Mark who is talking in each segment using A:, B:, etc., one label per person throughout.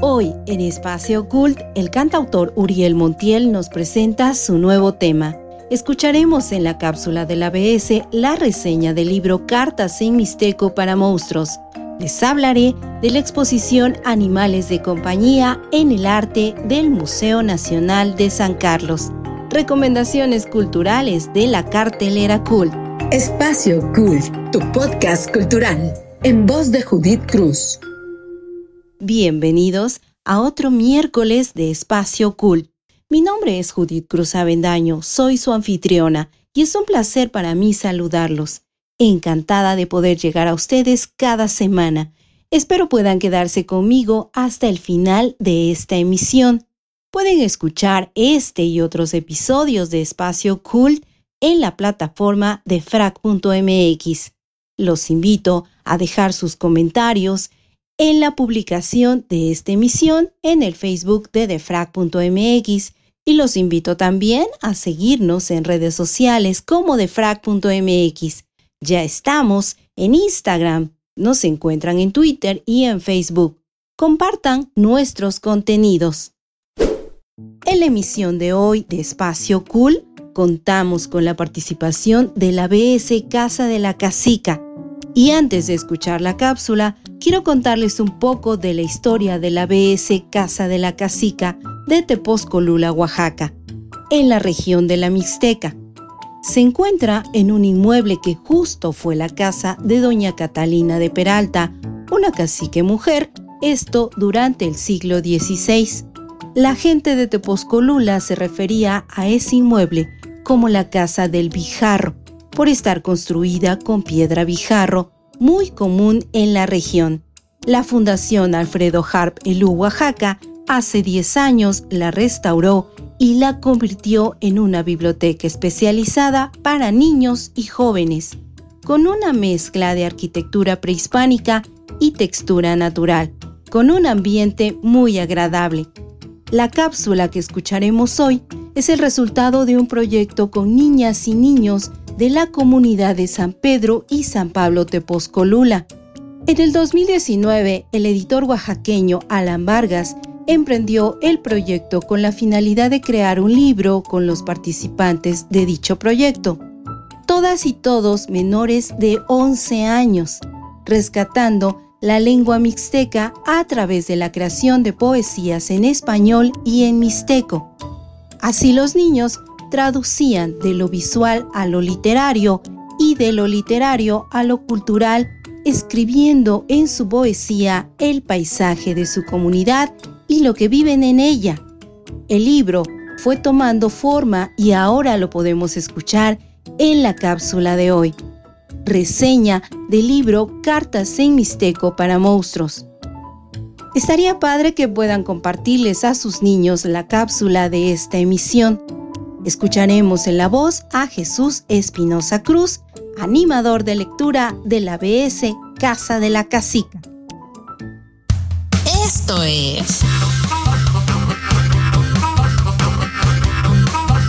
A: Hoy, en Espacio Cult, el cantautor Uriel Montiel nos presenta su nuevo tema. Escucharemos en la cápsula de la BS la reseña del libro Cartas en Mixteco para Monstruos. Les hablaré de la exposición Animales de Compañía en el Arte del Museo Nacional de San Carlos. Recomendaciones culturales de la cartelera Cult.
B: Espacio Cult, tu podcast cultural, en voz de Judith Cruz.
A: Bienvenidos a otro miércoles de Espacio Cool. Mi nombre es Judith Cruz Avendaño, soy su anfitriona y es un placer para mí saludarlos. Encantada de poder llegar a ustedes cada semana. Espero puedan quedarse conmigo hasta el final de esta emisión. Pueden escuchar este y otros episodios de Espacio Cool en la plataforma de frac.mx. Los invito a dejar sus comentarios en la publicación de esta emisión en el Facebook de defrag.mx y los invito también a seguirnos en redes sociales como defrag.mx. Ya estamos en Instagram, nos encuentran en Twitter y en Facebook. Compartan nuestros contenidos. En la emisión de hoy de Espacio Cool contamos con la participación de la BS Casa de la Casica. Y antes de escuchar la cápsula, quiero contarles un poco de la historia de la BS Casa de la Casica de Tepozcolula, Oaxaca, en la región de la Mixteca. Se encuentra en un inmueble que justo fue la casa de doña Catalina de Peralta, una cacique mujer, esto durante el siglo XVI. La gente de Tepozcolula se refería a ese inmueble como la casa del Bijarro, por estar construida con piedra Bijarro muy común en la región. La Fundación Alfredo Harp Elú Oaxaca hace 10 años la restauró y la convirtió en una biblioteca especializada para niños y jóvenes, con una mezcla de arquitectura prehispánica y textura natural, con un ambiente muy agradable. La cápsula que escucharemos hoy es el resultado de un proyecto con niñas y niños de la comunidad de San Pedro y San Pablo Tepozcolula. En el 2019, el editor oaxaqueño Alan Vargas emprendió el proyecto con la finalidad de crear un libro con los participantes de dicho proyecto, todas y todos menores de 11 años, rescatando la lengua mixteca a través de la creación de poesías en español y en mixteco. Así los niños traducían de lo visual a lo literario y de lo literario a lo cultural, escribiendo en su poesía el paisaje de su comunidad y lo que viven en ella. El libro fue tomando forma y ahora lo podemos escuchar en la cápsula de hoy. Reseña del libro Cartas en Mixteco para Monstruos. Estaría padre que puedan compartirles a sus niños la cápsula de esta emisión Escucharemos en la voz a Jesús Espinosa Cruz, animador de lectura de la BS Casa de la Casica.
B: Esto es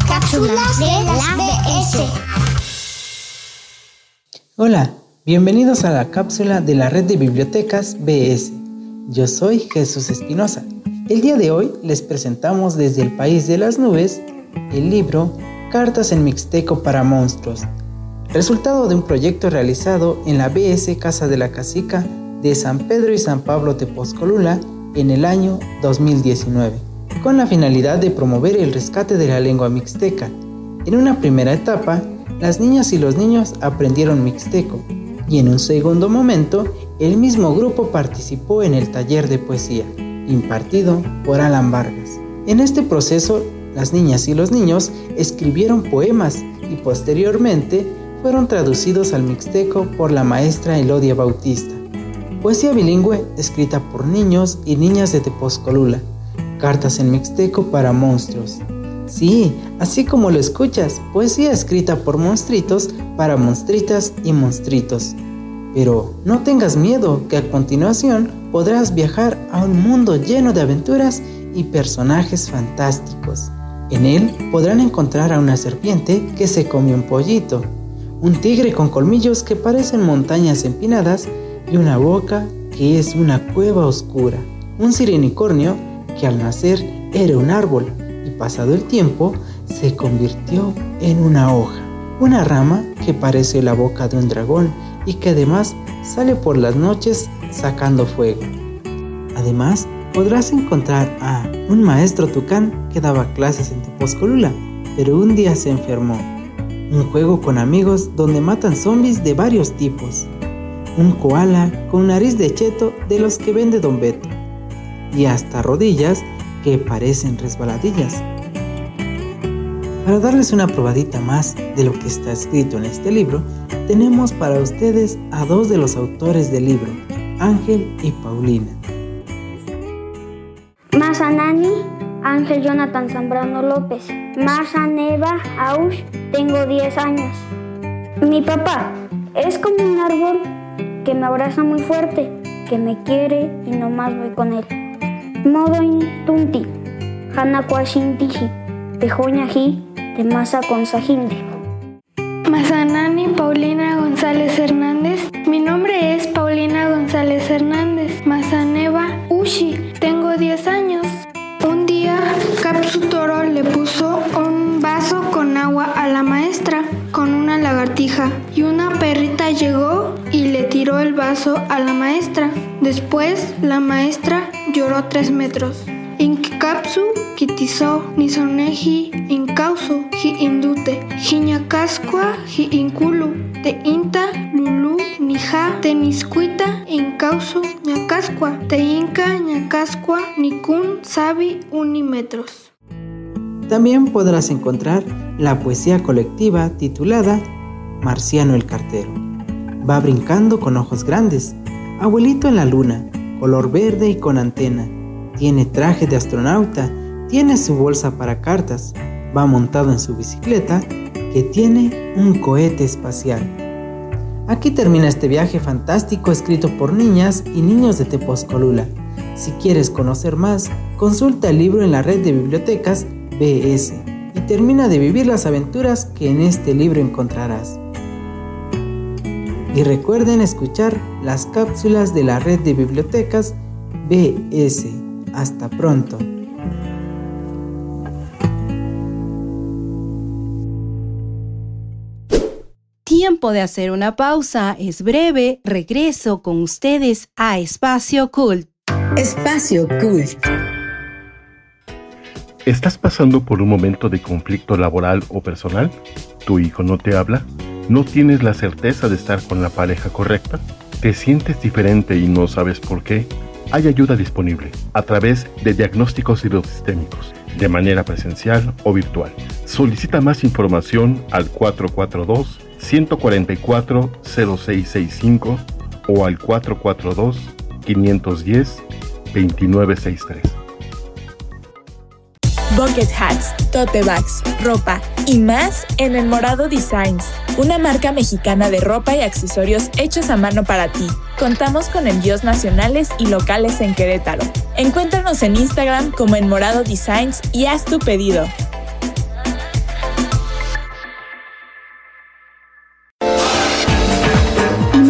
B: Cápsulas de la BS.
C: Hola, bienvenidos a la cápsula de la red de bibliotecas BS. Yo soy Jesús Espinosa. El día de hoy les presentamos desde el país de las nubes el libro Cartas en Mixteco para Monstruos, resultado de un proyecto realizado en la BS Casa de la Casica de San Pedro y San Pablo Tepozcolula en el año 2019, con la finalidad de promover el rescate de la lengua mixteca. En una primera etapa, las niñas y los niños aprendieron mixteco y en un segundo momento, el mismo grupo participó en el taller de poesía, impartido por Alan Vargas. En este proceso, las niñas y los niños escribieron poemas y posteriormente fueron traducidos al mixteco por la maestra Elodia Bautista. Poesía bilingüe escrita por niños y niñas de Tepozcolula. Cartas en mixteco para monstruos. Sí, así como lo escuchas, poesía escrita por monstruitos para monstritas y monstritos. Pero no tengas miedo que a continuación podrás viajar a un mundo lleno de aventuras y personajes fantásticos. En él podrán encontrar a una serpiente que se come un pollito, un tigre con colmillos que parecen montañas empinadas y una boca que es una cueva oscura. un sirenicornio que al nacer era un árbol y pasado el tiempo se convirtió en una hoja, una rama que parece la boca de un dragón y que además sale por las noches sacando fuego. Además, podrás encontrar a un maestro tucán que daba clases en Tepozcolula, pero un día se enfermó. Un juego con amigos donde matan zombies de varios tipos. Un koala con nariz de cheto de los que vende Don Beto. Y hasta rodillas que parecen resbaladillas. Para darles una probadita más de lo que está escrito en este libro, tenemos para ustedes a dos de los autores del libro, Ángel y Paulina.
D: Mazanani, Ángel Jonathan Zambrano López. Mazaneva Aush, tengo 10 años. Mi papá es como un árbol que me abraza muy fuerte, que me quiere y no más voy con él. Modo Tunti, Hanakwashintiji, Tejoñaji, de Masa con Sajindi.
E: Mazanani Paulina González Hernández. Mi nombre es Paulina González Hernández. Mazaneva Tengo 10 años. Un día Capsu Toro le puso un vaso con agua a la maestra con una lagartija y una perrita llegó y le tiró el vaso a la maestra. Después la maestra lloró 3 metros. Inkapsu kitizo nisoneji incauso hi indute hi inculu te inta lulu nija te niscuita incauso ñacascua te inca ñacascua nicun sabi unimetros.
C: También podrás encontrar la poesía colectiva titulada Marciano el Cartero. Va brincando con ojos grandes, abuelito en la luna, color verde y con antena tiene traje de astronauta, tiene su bolsa para cartas, va montado en su bicicleta, que tiene un cohete espacial. Aquí termina este viaje fantástico escrito por niñas y niños de Tepozcolula. Si quieres conocer más, consulta el libro en la red de bibliotecas BS y termina de vivir las aventuras que en este libro encontrarás. Y recuerden escuchar las cápsulas de la red de bibliotecas BS. Hasta pronto.
A: Tiempo de hacer una pausa, es breve, regreso con ustedes a Espacio Cult.
B: Espacio Cult.
F: ¿Estás pasando por un momento de conflicto laboral o personal? ¿Tu hijo no te habla? ¿No tienes la certeza de estar con la pareja correcta? ¿Te sientes diferente y no sabes por qué? hay ayuda disponible a través de diagnósticos hidrosistémicos, de manera presencial o virtual. Solicita más información al 442-144-0665 o al 442-510-2963.
G: Bucket hats, tote bags, ropa y más en El Morado Designs, una marca mexicana de ropa y accesorios hechos a mano para ti. Contamos con envíos nacionales y locales en Querétaro. Encuéntranos en Instagram como en Morado Designs y haz tu pedido.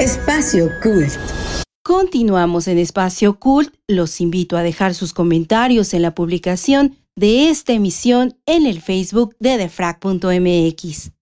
B: Espacio Cult.
A: Continuamos en Espacio Cult. Los invito a dejar sus comentarios en la publicación de esta emisión en el Facebook de defrag.mx.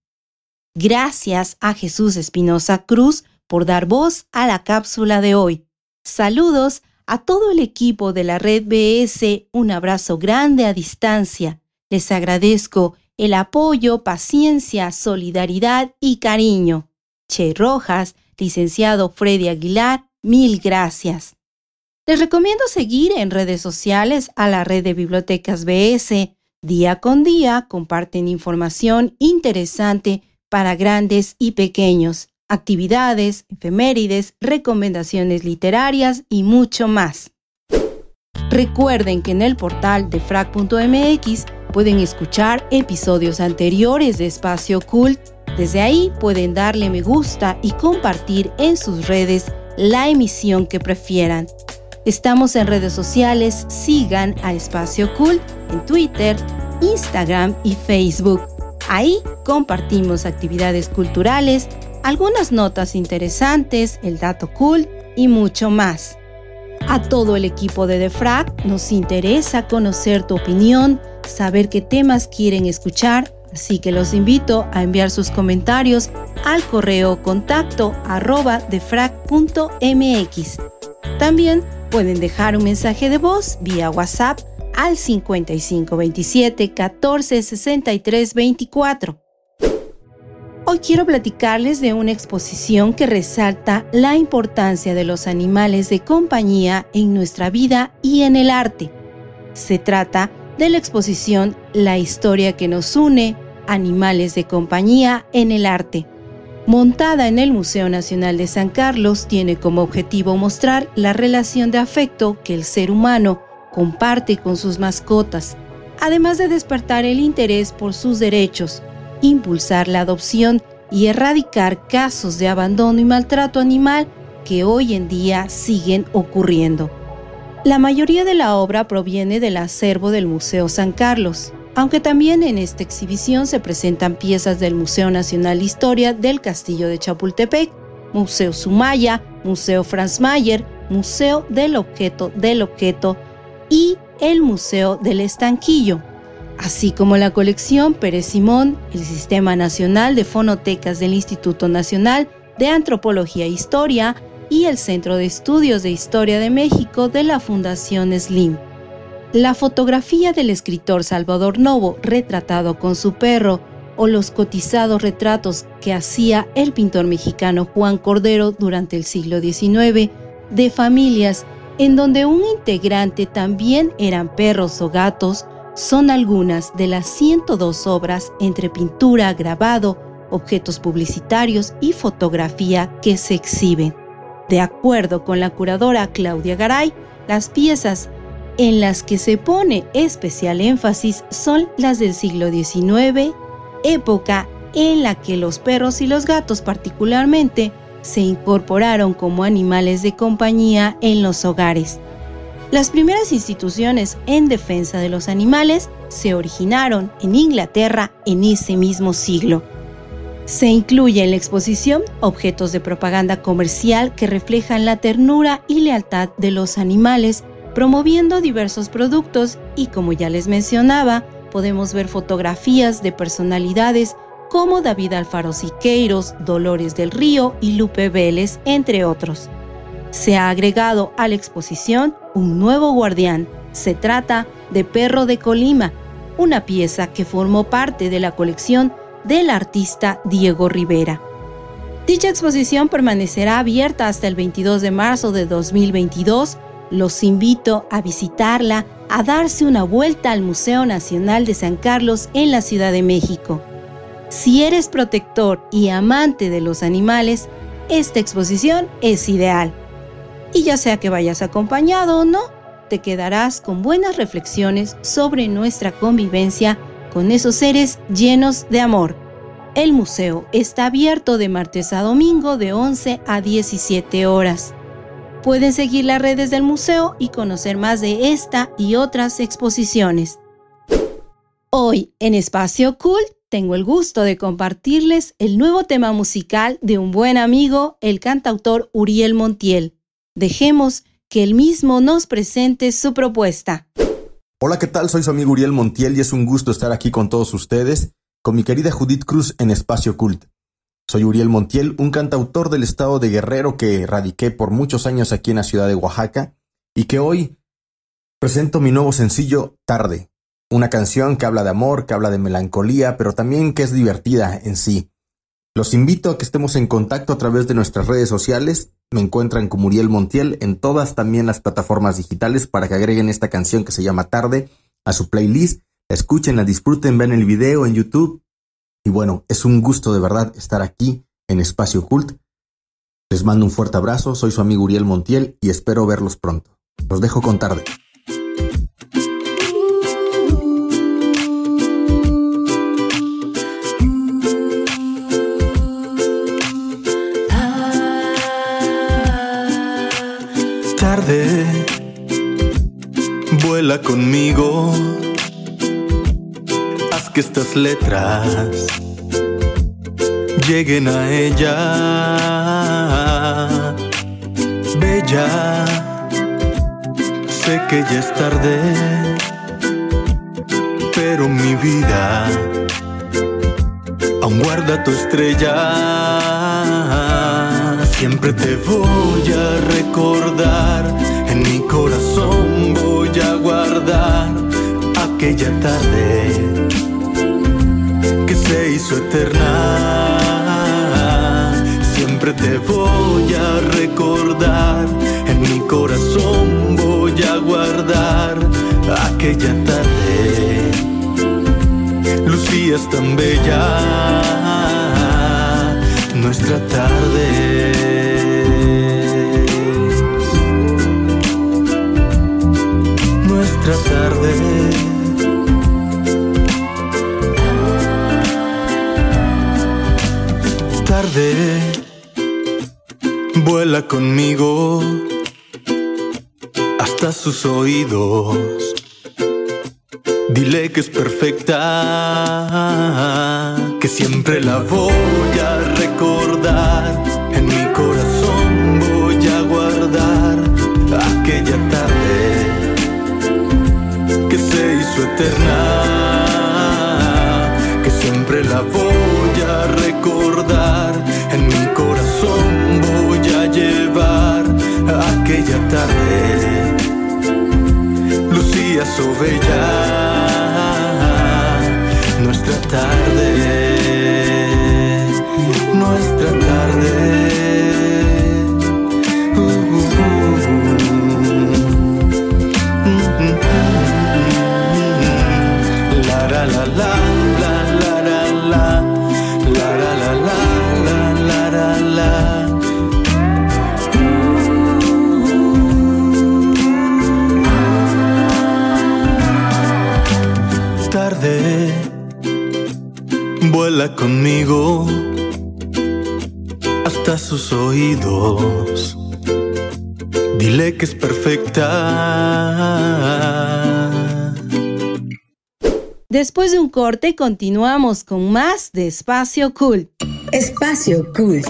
A: Gracias a Jesús Espinosa Cruz por dar voz a la cápsula de hoy. Saludos a todo el equipo de la red BS. Un abrazo grande a distancia. Les agradezco el apoyo, paciencia, solidaridad y cariño. Che Rojas, licenciado Freddy Aguilar, mil gracias. Les recomiendo seguir en redes sociales a la red de bibliotecas BS. Día con día comparten información interesante para grandes y pequeños, actividades, efemérides, recomendaciones literarias y mucho más. Recuerden que en el portal de frac.mx pueden escuchar episodios anteriores de Espacio Cult desde ahí pueden darle me gusta y compartir en sus redes la emisión que prefieran. Estamos en redes sociales, sigan a Espacio Cool en Twitter, Instagram y Facebook. Ahí compartimos actividades culturales, algunas notas interesantes, el dato cool y mucho más. A todo el equipo de Defrag nos interesa conocer tu opinión, saber qué temas quieren escuchar Así que los invito a enviar sus comentarios al correo contacto arroba. También pueden dejar un mensaje de voz vía WhatsApp al 5527 14 63 24. Hoy quiero platicarles de una exposición que resalta la importancia de los animales de compañía en nuestra vida y en el arte. Se trata de la exposición La historia que nos une, Animales de compañía en el arte. Montada en el Museo Nacional de San Carlos, tiene como objetivo mostrar la relación de afecto que el ser humano comparte con sus mascotas, además de despertar el interés por sus derechos, impulsar la adopción y erradicar casos de abandono y maltrato animal que hoy en día siguen ocurriendo. La mayoría de la obra proviene del acervo del Museo San Carlos, aunque también en esta exhibición se presentan piezas del Museo Nacional de Historia del Castillo de Chapultepec, Museo Sumaya, Museo Franz Mayer, Museo del Objeto del Objeto y el Museo del Estanquillo, así como la colección Pérez Simón, el Sistema Nacional de Fonotecas del Instituto Nacional de Antropología e Historia y el Centro de Estudios de Historia de México de la Fundación SLIM. La fotografía del escritor Salvador Novo retratado con su perro o los cotizados retratos que hacía el pintor mexicano Juan Cordero durante el siglo XIX de familias en donde un integrante también eran perros o gatos son algunas de las 102 obras entre pintura, grabado, objetos publicitarios y fotografía que se exhiben. De acuerdo con la curadora Claudia Garay, las piezas en las que se pone especial énfasis son las del siglo XIX, época en la que los perros y los gatos particularmente se incorporaron como animales de compañía en los hogares. Las primeras instituciones en defensa de los animales se originaron en Inglaterra en ese mismo siglo. Se incluye en la exposición objetos de propaganda comercial que reflejan la ternura y lealtad de los animales promoviendo diversos productos y como ya les mencionaba, podemos ver fotografías de personalidades como David Alfaro Siqueiros, Dolores del Río y Lupe Vélez, entre otros. Se ha agregado a la exposición un nuevo guardián. Se trata de Perro de Colima, una pieza que formó parte de la colección del artista Diego Rivera. Dicha exposición permanecerá abierta hasta el 22 de marzo de 2022 los invito a visitarla, a darse una vuelta al Museo Nacional de San Carlos en la Ciudad de México. Si eres protector y amante de los animales, esta exposición es ideal. Y ya sea que vayas acompañado o no, te quedarás con buenas reflexiones sobre nuestra convivencia con esos seres llenos de amor. El museo está abierto de martes a domingo de 11 a 17 horas. Pueden seguir las redes del museo y conocer más de esta y otras exposiciones. Hoy en Espacio Cult tengo el gusto de compartirles el nuevo tema musical de un buen amigo, el cantautor Uriel Montiel. Dejemos que él mismo nos presente su propuesta.
H: Hola, ¿qué tal? Soy su amigo Uriel Montiel y es un gusto estar aquí con todos ustedes, con mi querida Judith Cruz en Espacio Cult. Soy Uriel Montiel, un cantautor del estado de Guerrero que radiqué por muchos años aquí en la ciudad de Oaxaca y que hoy presento mi nuevo sencillo Tarde, una canción que habla de amor, que habla de melancolía, pero también que es divertida en sí. Los invito a que estemos en contacto a través de nuestras redes sociales. Me encuentran como Muriel Montiel en todas también las plataformas digitales para que agreguen esta canción que se llama Tarde a su playlist. La escuchen, la disfruten, ven el video en YouTube. Y bueno, es un gusto de verdad estar aquí en Espacio Cult. Les mando un fuerte abrazo, soy su amigo Uriel Montiel y espero verlos pronto. Los dejo con Tarde.
I: vuela conmigo, que estas letras lleguen a ella, bella. Sé que ya es tarde, pero mi vida aún guarda tu estrella Siempre te voy a recordar, en mi corazón voy a guardar aquella tarde que se hizo eterna. Siempre te voy a recordar, en mi corazón voy a guardar aquella tarde. Lucías tan bella nuestra tarde. Tarde, vuela conmigo hasta sus oídos. Dile que es perfecta, que siempre la voy a recordar. En mi corazón voy a guardar aquella tarde que se hizo eterna, que siempre la voy tarde. Lucía Sovella nuestra tarde, nuestra tarde.
A: Corte continuamos con más de Espacio Cool.
B: Espacio Cool.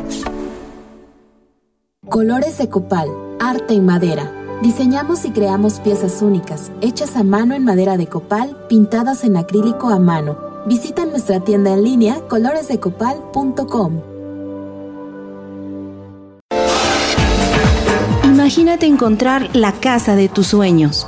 B: Colores de copal, arte en madera. Diseñamos y creamos piezas únicas, hechas a mano en madera de copal, pintadas en acrílico a mano Visita nuestra tienda en línea coloresdecopal.com.
A: Imagínate encontrar la casa de tus sueños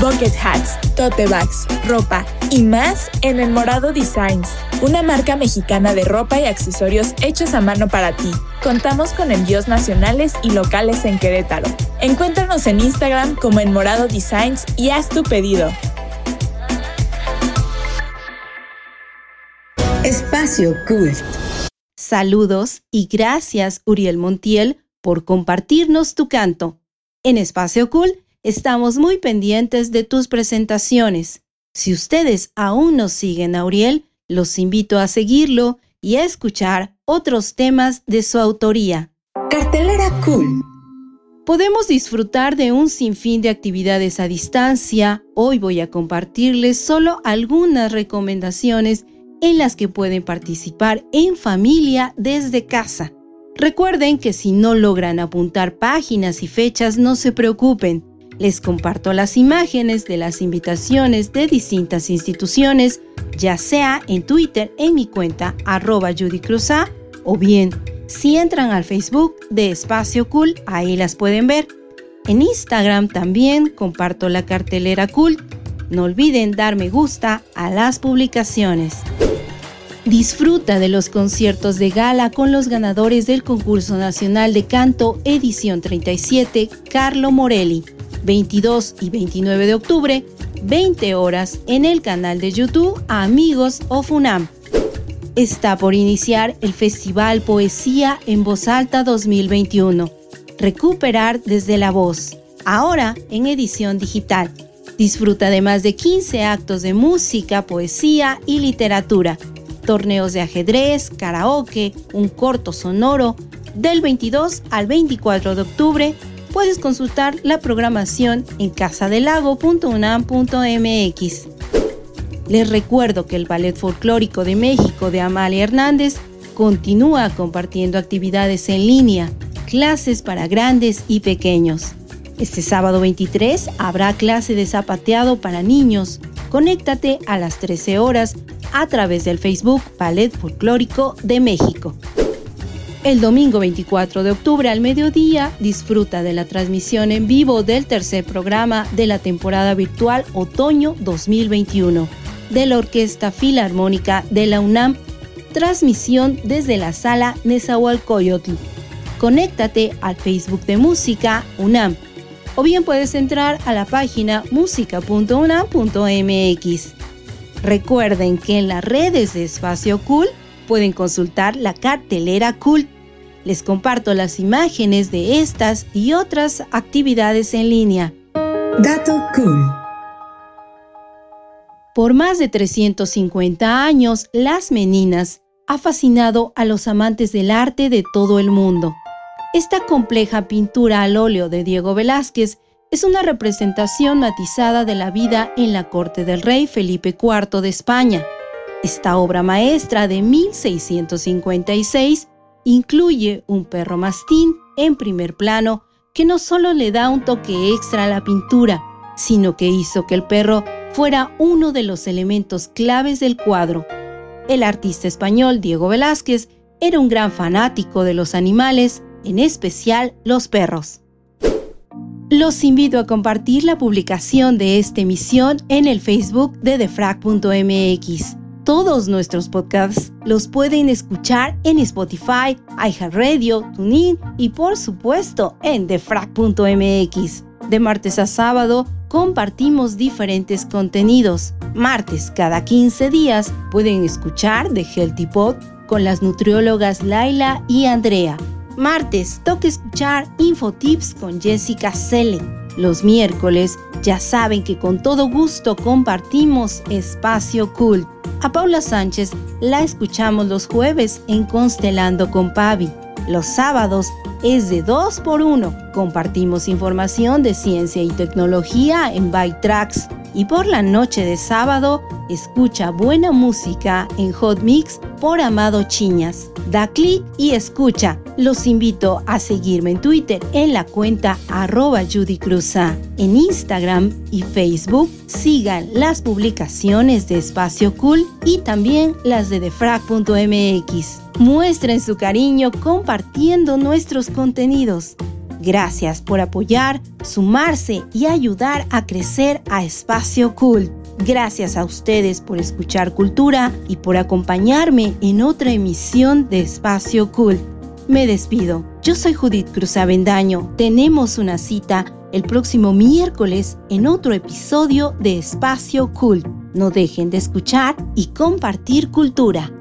G: Bucket hats, tote bags, ropa y más en El Morado Designs, una marca mexicana de ropa y accesorios hechos a mano para ti. Contamos con envíos nacionales y locales en Querétaro. Encuéntranos en Instagram como El Morado Designs y haz tu pedido.
A: Espacio Cult. Saludos y gracias Uriel Montiel por compartirnos tu canto. En Espacio Cool estamos muy pendientes de tus presentaciones. Si ustedes aún no siguen a Uriel, los invito a seguirlo y a escuchar otros temas de su autoría.
J: Cartelera Cool.
A: Podemos disfrutar de un sinfín de actividades a distancia. Hoy voy a compartirles solo algunas recomendaciones en las que pueden participar en familia desde casa. Recuerden que si no logran apuntar páginas y fechas, no se preocupen. Les comparto las imágenes de las invitaciones de distintas instituciones, ya sea en Twitter en mi cuenta arroba Judy o bien si entran al Facebook de Espacio Cool, ahí las pueden ver. En Instagram también comparto la cartelera Cool. No olviden dar me gusta a las publicaciones. Disfruta de los conciertos de gala con los ganadores del concurso nacional de canto edición 37, Carlo Morelli, 22 y 29 de octubre, 20 horas en el canal de YouTube Amigos of UNAM. Está por iniciar el Festival Poesía en Voz Alta 2021. Recuperar desde la voz, ahora en edición digital. Disfruta de más de 15 actos de música, poesía y literatura torneos de ajedrez, karaoke, un corto sonoro. Del 22 al 24 de octubre puedes consultar la programación en casadelago.unam.mx. Les recuerdo que el Ballet Folclórico de México de Amalia Hernández continúa compartiendo actividades en línea, clases para grandes y pequeños. Este sábado 23 habrá clase de zapateado para niños. Conéctate a las 13 horas a través del Facebook Ballet Folclórico de México. El domingo 24 de octubre al mediodía disfruta de la transmisión en vivo del tercer programa de la temporada virtual Otoño 2021 de la Orquesta Filarmónica de la UNAM, transmisión desde la sala Nezahualcóyotl. Conéctate al Facebook de Música UNAM o bien puedes entrar a la página música.unam.mx. Recuerden que en las redes de Espacio Cool pueden consultar la cartelera Cool. Les comparto las imágenes de estas y otras actividades en línea.
J: Dato Cool.
A: Por más de 350 años, las meninas ha fascinado a los amantes del arte de todo el mundo. Esta compleja pintura al óleo de Diego Velázquez es una representación matizada de la vida en la corte del rey Felipe IV de España. Esta obra maestra de 1656 incluye un perro mastín en primer plano que no solo le da un toque extra a la pintura, sino que hizo que el perro fuera uno de los elementos claves del cuadro. El artista español Diego Velázquez era un gran fanático de los animales, en especial los perros. Los invito a compartir la publicación de esta emisión en el Facebook de defrag.mx. Todos nuestros podcasts los pueden escuchar en Spotify, iHeartRadio, TuneIn y por supuesto en defrag.mx. De martes a sábado compartimos diferentes contenidos. Martes cada 15 días pueden escuchar The Healthy Pod con las nutriólogas Laila y Andrea. Martes toca escuchar Infotips con Jessica Selen. Los miércoles ya saben que con todo gusto compartimos Espacio Cult. A Paula Sánchez la escuchamos los jueves en Constelando con Pavi. Los sábados es de 2 por 1 Compartimos información de ciencia y tecnología en Byte Tracks. Y por la noche de sábado, escucha buena música en Hot Mix por Amado Chiñas. Da clic y escucha. Los invito a seguirme en Twitter en la cuenta arroba Judy Cruza. En Instagram y Facebook sigan las publicaciones de Espacio Cool y también las de defrag.mx. Muestren su cariño compartiendo nuestros contenidos. Gracias por apoyar, sumarse y ayudar a crecer a Espacio Cult. Gracias a ustedes por escuchar Cultura y por acompañarme en otra emisión de Espacio Cult. Me despido. Yo soy Judith Cruz Avendaño. Tenemos una cita el próximo miércoles en otro episodio de Espacio Cult. No dejen de escuchar y compartir cultura.